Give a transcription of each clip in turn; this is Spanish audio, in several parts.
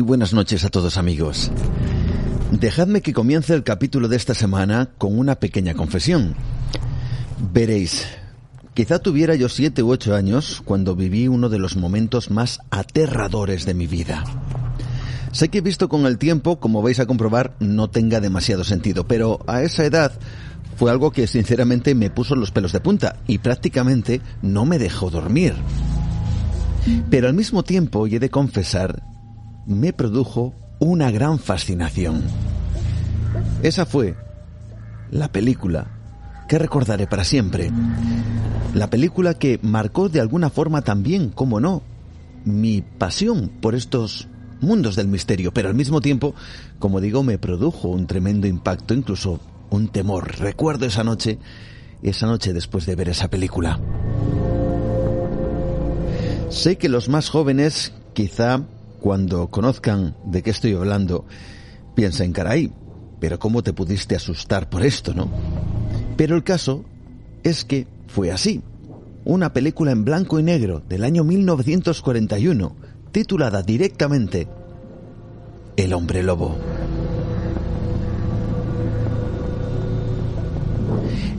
Muy buenas noches a todos amigos. Dejadme que comience el capítulo de esta semana con una pequeña confesión. Veréis, quizá tuviera yo siete u ocho años cuando viví uno de los momentos más aterradores de mi vida. Sé que he visto con el tiempo, como vais a comprobar, no tenga demasiado sentido, pero a esa edad fue algo que sinceramente me puso los pelos de punta y prácticamente no me dejó dormir. Pero al mismo tiempo, y he de confesar, me produjo una gran fascinación. Esa fue la película que recordaré para siempre. La película que marcó de alguna forma también, como no, mi pasión por estos mundos del misterio, pero al mismo tiempo, como digo, me produjo un tremendo impacto, incluso un temor. Recuerdo esa noche, esa noche después de ver esa película. Sé que los más jóvenes quizá cuando conozcan de qué estoy hablando, piensen, caray, pero ¿cómo te pudiste asustar por esto, no? Pero el caso es que fue así. Una película en blanco y negro del año 1941, titulada directamente El hombre lobo.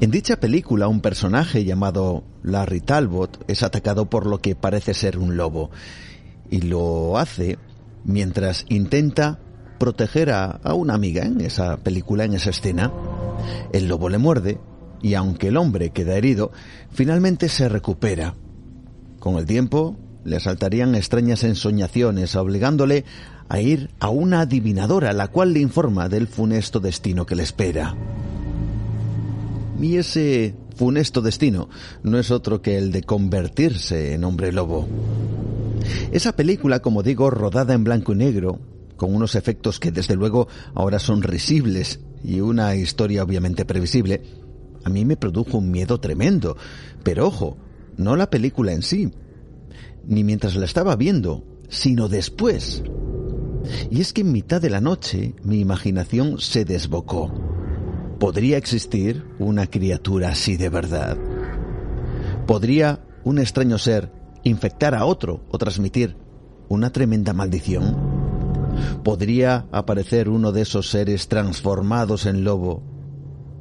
En dicha película, un personaje llamado Larry Talbot es atacado por lo que parece ser un lobo y lo hace mientras intenta proteger a, una amiga en esa película, en esa escena. El lobo le muerde y aunque el hombre queda herido, finalmente se recupera. Con el tiempo le asaltarían extrañas ensoñaciones, obligándole a ir a una adivinadora, la cual le informa del funesto destino que le espera. Y ese funesto destino no es otro que el de convertirse en hombre lobo. Esa película, como digo, rodada en blanco y negro, con unos efectos que desde luego ahora son risibles y una historia obviamente previsible, a mí me produjo un miedo tremendo. Pero ojo, no la película en sí, ni mientras la estaba viendo, sino después. Y es que en mitad de la noche mi imaginación se desbocó. ¿Podría existir una criatura así de verdad? ¿Podría un extraño ser infectar a otro o transmitir una tremenda maldición? ¿Podría aparecer uno de esos seres transformados en lobo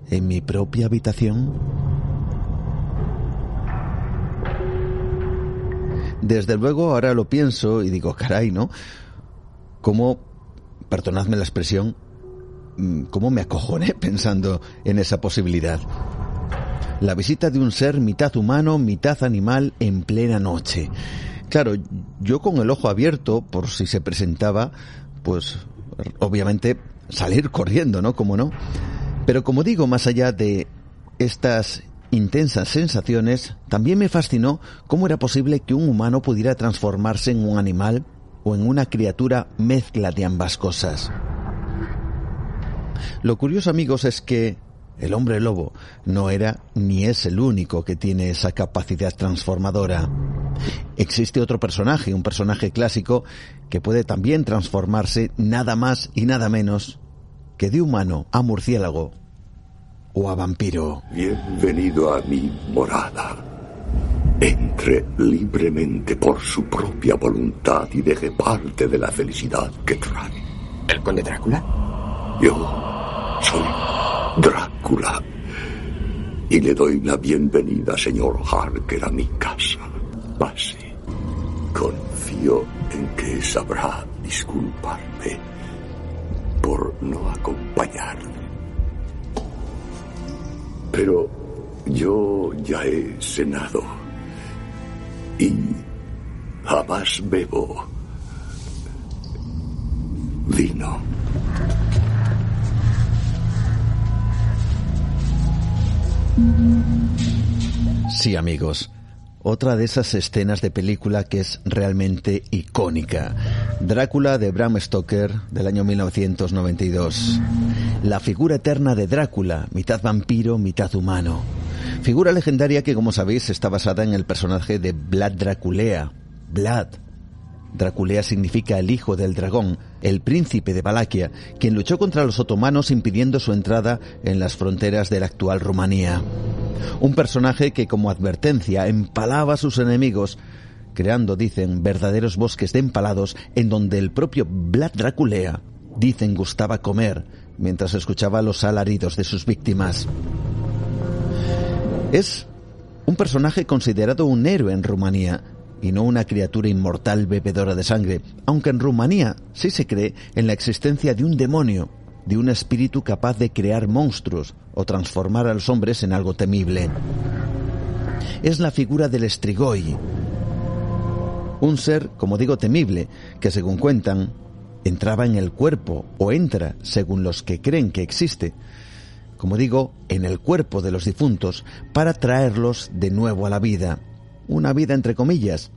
en mi propia habitación? Desde luego ahora lo pienso y digo, caray, ¿no? ¿Cómo, perdonadme la expresión, cómo me acojoné pensando en esa posibilidad? La visita de un ser mitad humano, mitad animal en plena noche. Claro, yo con el ojo abierto, por si se presentaba, pues obviamente salir corriendo, ¿no? Como no. Pero como digo, más allá de estas intensas sensaciones, también me fascinó cómo era posible que un humano pudiera transformarse en un animal o en una criatura mezcla de ambas cosas. Lo curioso, amigos, es que el hombre lobo no era ni es el único que tiene esa capacidad transformadora. Existe otro personaje, un personaje clásico, que puede también transformarse nada más y nada menos que de humano a murciélago o a vampiro. Bienvenido a mi morada. Entre libremente por su propia voluntad y deje parte de la felicidad que trae. ¿El conde Drácula? Yo soy Drácula. Y le doy la bienvenida, señor Harker, a mi casa. Pase. Confío en que sabrá disculparme por no acompañarle. Pero yo ya he cenado y jamás bebo vino. Sí, amigos. Otra de esas escenas de película que es realmente icónica. Drácula de Bram Stoker del año 1992. La figura eterna de Drácula, mitad vampiro, mitad humano. Figura legendaria que, como sabéis, está basada en el personaje de Vlad Draculea. Vlad. Draculea significa el hijo del dragón, el príncipe de Valaquia, quien luchó contra los otomanos impidiendo su entrada en las fronteras de la actual Rumanía. Un personaje que como advertencia empalaba a sus enemigos, creando, dicen, verdaderos bosques de empalados en donde el propio Vlad Draculea, dicen, gustaba comer mientras escuchaba los alaridos de sus víctimas. Es un personaje considerado un héroe en Rumanía y no una criatura inmortal bebedora de sangre, aunque en Rumanía sí se cree en la existencia de un demonio, de un espíritu capaz de crear monstruos o transformar a los hombres en algo temible. Es la figura del Estrigoi, un ser, como digo, temible, que según cuentan, entraba en el cuerpo o entra, según los que creen que existe, como digo, en el cuerpo de los difuntos para traerlos de nuevo a la vida, una vida entre comillas,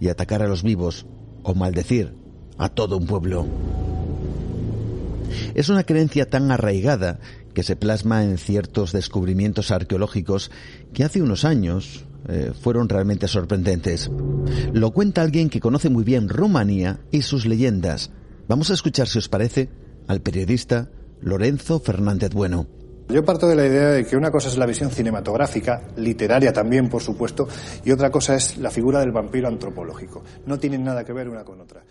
y atacar a los vivos o maldecir a todo un pueblo. Es una creencia tan arraigada que se plasma en ciertos descubrimientos arqueológicos que hace unos años eh, fueron realmente sorprendentes. Lo cuenta alguien que conoce muy bien Rumanía y sus leyendas. Vamos a escuchar, si os parece, al periodista Lorenzo Fernández Bueno. Yo parto de la idea de que una cosa es la visión cinematográfica, literaria también, por supuesto, y otra cosa es la figura del vampiro antropológico. No tienen nada que ver una con otra.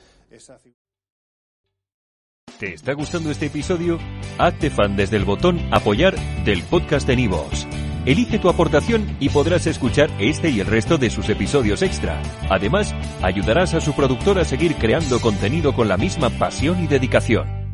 ¿Te está gustando este episodio? Hazte fan desde el botón Apoyar del podcast de Nivos. Elige tu aportación y podrás escuchar este y el resto de sus episodios extra. Además, ayudarás a su productor a seguir creando contenido con la misma pasión y dedicación.